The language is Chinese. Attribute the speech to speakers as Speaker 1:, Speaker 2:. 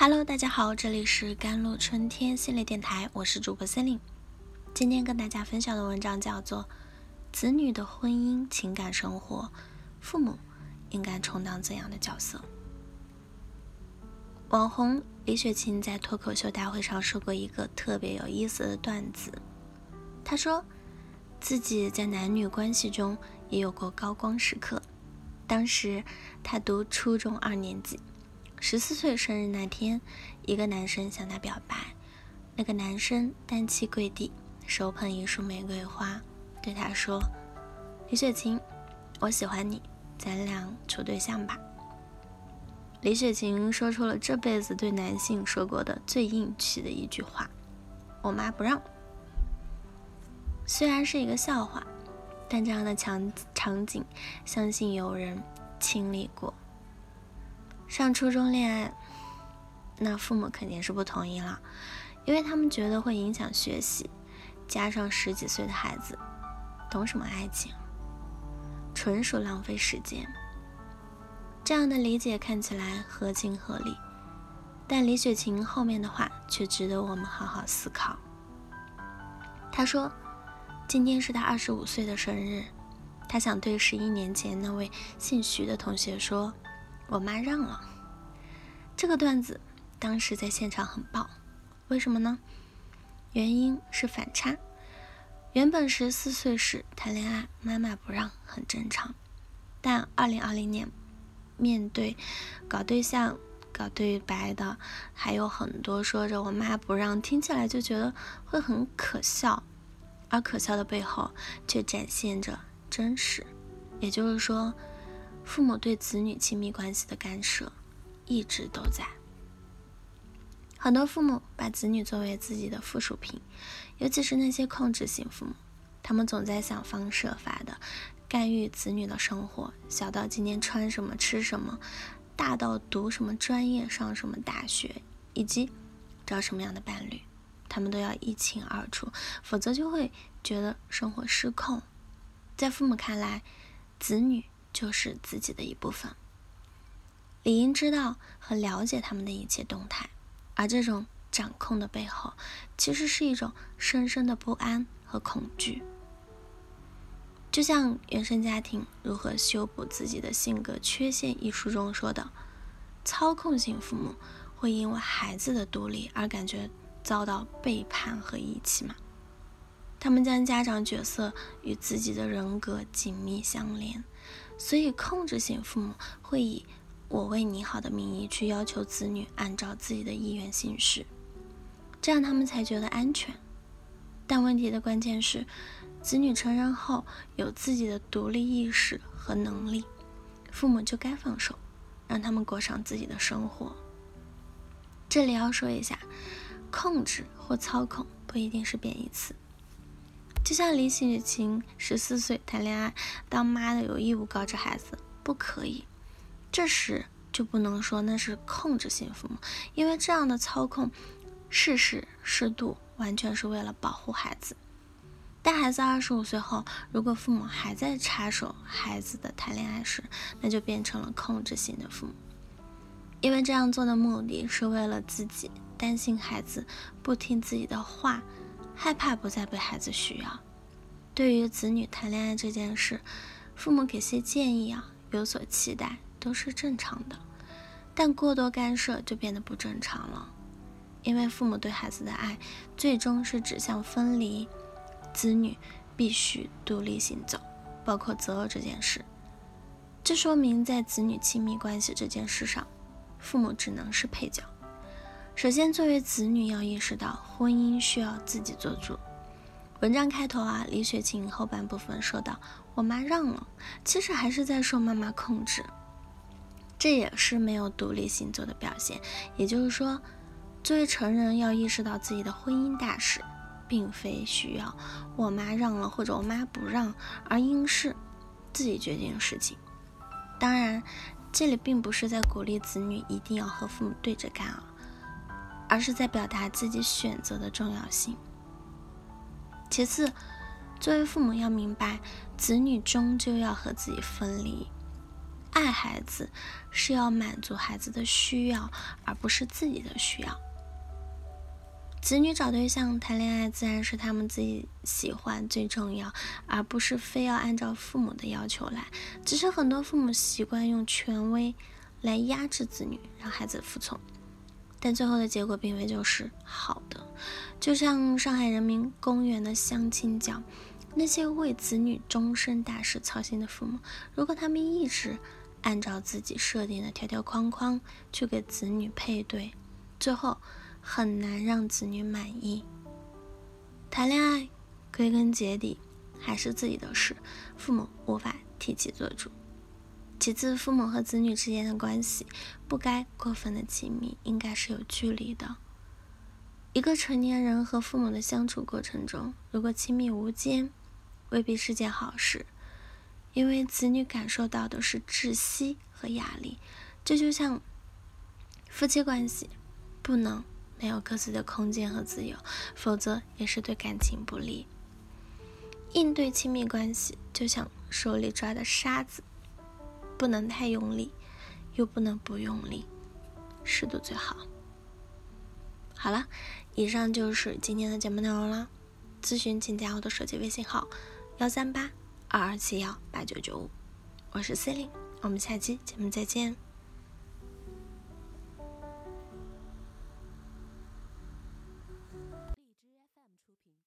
Speaker 1: Hello，大家好，这里是甘露春天系列电台，我是主播森林。今天跟大家分享的文章叫做《子女的婚姻情感生活，父母应该充当怎样的角色》。网红李雪琴在脱口秀大会上说过一个特别有意思的段子，她说自己在男女关系中也有过高光时刻，当时她读初中二年级。十四岁生日那天，一个男生向她表白。那个男生单膝跪地，手捧一束玫瑰花，对她说：“李雪琴，我喜欢你，咱俩处对象吧。”李雪琴说出了这辈子对男性说过的最硬气的一句话：“我妈不让。”虽然是一个笑话，但这样的场场景，相信有人经历过。上初中恋爱，那父母肯定是不同意了，因为他们觉得会影响学习。加上十几岁的孩子，懂什么爱情？纯属浪费时间。这样的理解看起来合情合理，但李雪琴后面的话却值得我们好好思考。她说：“今天是她二十五岁的生日，她想对十一年前那位姓徐的同学说。”我妈让了，这个段子当时在现场很爆，为什么呢？原因是反差。原本十四岁时谈恋爱，妈妈不让很正常，但二零二零年面对搞对象、搞对白的还有很多，说着我妈不让，听起来就觉得会很可笑，而可笑的背后却展现着真实，也就是说。父母对子女亲密关系的干涉一直都在。很多父母把子女作为自己的附属品，尤其是那些控制型父母，他们总在想方设法的干预子女的生活，小到今天穿什么、吃什么，大到读什么专业、上什么大学，以及找什么样的伴侣，他们都要一清二楚，否则就会觉得生活失控。在父母看来，子女。就是自己的一部分，理应知道和了解他们的一切动态，而这种掌控的背后，其实是一种深深的不安和恐惧。就像《原生家庭如何修补自己的性格缺陷》一书中说的，操控性父母会因为孩子的独立而感觉遭到背叛和遗弃吗？他们将家长角色与自己的人格紧密相连。所以，控制型父母会以“我为你好”的名义去要求子女按照自己的意愿行事，这样他们才觉得安全。但问题的关键是，子女成人后有自己的独立意识和能力，父母就该放手，让他们过上自己的生活。这里要说一下，控制或操控不一定是贬义词。就像李雪琴十四岁谈恋爱，当妈的有义务告知孩子不可以，这时就不能说那是控制性父母，因为这样的操控适时适度，完全是为了保护孩子。但孩子二十五岁后，如果父母还在插手孩子的谈恋爱时，那就变成了控制性的父母，因为这样做的目的是为了自己，担心孩子不听自己的话。害怕不再被孩子需要。对于子女谈恋爱这件事，父母给些建议啊，有所期待都是正常的。但过多干涉就变得不正常了，因为父母对孩子的爱最终是指向分离，子女必须独立行走，包括择偶这件事。这说明在子女亲密关系这件事上，父母只能是配角。首先，作为子女要意识到婚姻需要自己做主。文章开头啊，李雪琴后半部分说到：“我妈让了。”其实还是在受妈妈控制，这也是没有独立行走的表现。也就是说，作为成人要意识到自己的婚姻大事，并非需要我妈让了或者我妈不让，而应是自己决定的事情。当然，这里并不是在鼓励子女一定要和父母对着干啊。而是在表达自己选择的重要性。其次，作为父母要明白，子女终究要和自己分离，爱孩子是要满足孩子的需要，而不是自己的需要。子女找对象、谈恋爱，自然是他们自己喜欢最重要，而不是非要按照父母的要求来。只是很多父母习惯用权威来压制子女，让孩子服从，但最后的结果并非就是好的。就像上海人民公园的相亲角，那些为子女终身大事操心的父母，如果他们一直按照自己设定的条条框框去给子女配对，最后。很难让子女满意。谈恋爱，归根结底还是自己的事，父母无法替其做主。其次，父母和子女之间的关系不该过分的亲密，应该是有距离的。一个成年人和父母的相处过程中，如果亲密无间，未必是件好事，因为子女感受到的是窒息和压力。这就像夫妻关系，不能。没有各自的空间和自由，否则也是对感情不利。应对亲密关系，就像手里抓的沙子，不能太用力，又不能不用力，适度最好。好了，以上就是今天的节目内容了。咨询请加我的手机微信号：幺三八二二七幺八九九五，我是 C e l i n e 我们下期节目再见。